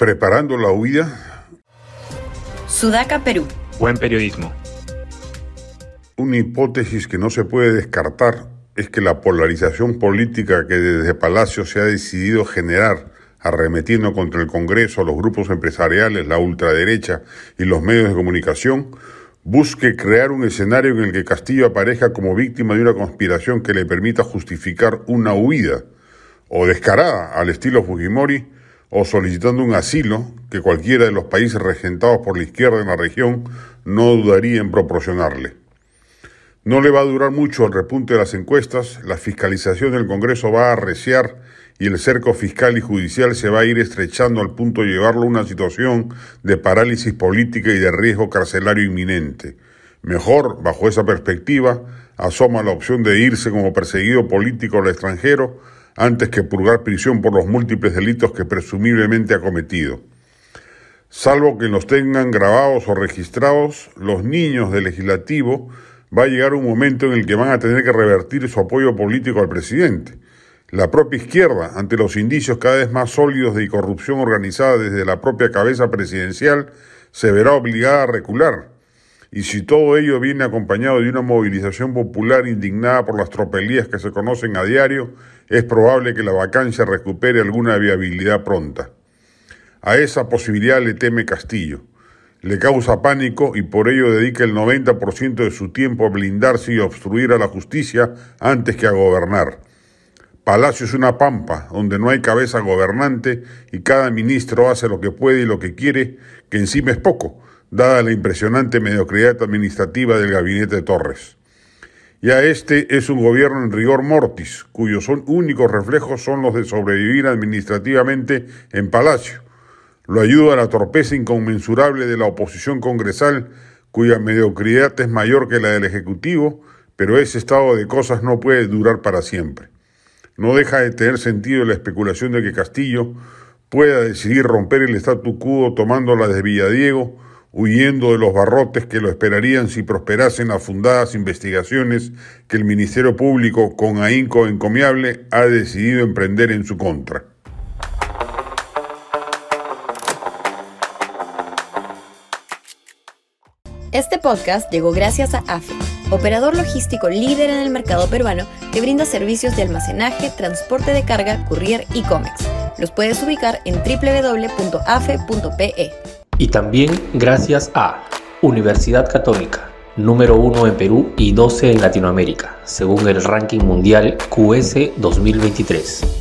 Preparando la huida. Sudaca, Perú. Buen periodismo. Una hipótesis que no se puede descartar es que la polarización política que desde Palacio se ha decidido generar, arremetiendo contra el Congreso, los grupos empresariales, la ultraderecha y los medios de comunicación, busque crear un escenario en el que Castillo aparezca como víctima de una conspiración que le permita justificar una huida, o descarada al estilo Fujimori, o solicitando un asilo que cualquiera de los países regentados por la izquierda en la región no dudaría en proporcionarle. No le va a durar mucho el repunte de las encuestas, la fiscalización del Congreso va a arreciar y el cerco fiscal y judicial se va a ir estrechando al punto de llevarlo a una situación de parálisis política y de riesgo carcelario inminente. Mejor, bajo esa perspectiva, asoma la opción de irse como perseguido político al extranjero antes que purgar prisión por los múltiples delitos que presumiblemente ha cometido. Salvo que los tengan grabados o registrados, los niños del legislativo va a llegar un momento en el que van a tener que revertir su apoyo político al presidente. La propia izquierda, ante los indicios cada vez más sólidos de corrupción organizada desde la propia cabeza presidencial, se verá obligada a recular. Y si todo ello viene acompañado de una movilización popular indignada por las tropelías que se conocen a diario, es probable que la vacancia recupere alguna viabilidad pronta. A esa posibilidad le teme Castillo. Le causa pánico y por ello dedica el 90% de su tiempo a blindarse y obstruir a la justicia antes que a gobernar. Palacio es una pampa donde no hay cabeza gobernante y cada ministro hace lo que puede y lo que quiere, que encima es poco dada la impresionante mediocridad administrativa del gabinete de Torres. Ya este es un gobierno en rigor mortis, cuyos únicos reflejos son los de sobrevivir administrativamente en Palacio. Lo ayuda la torpeza inconmensurable de la oposición congresal, cuya mediocridad es mayor que la del Ejecutivo, pero ese estado de cosas no puede durar para siempre. No deja de tener sentido la especulación de que Castillo pueda decidir romper el statu quo tomando la de Villadiego, huyendo de los barrotes que lo esperarían si prosperasen las fundadas investigaciones que el Ministerio Público, con ahínco encomiable, ha decidido emprender en su contra. Este podcast llegó gracias a AFE, operador logístico líder en el mercado peruano que brinda servicios de almacenaje, transporte de carga, courier y cómics. Los puedes ubicar en www.afe.pe. Y también gracias a Universidad Católica, número 1 en Perú y 12 en Latinoamérica, según el ranking mundial QS 2023.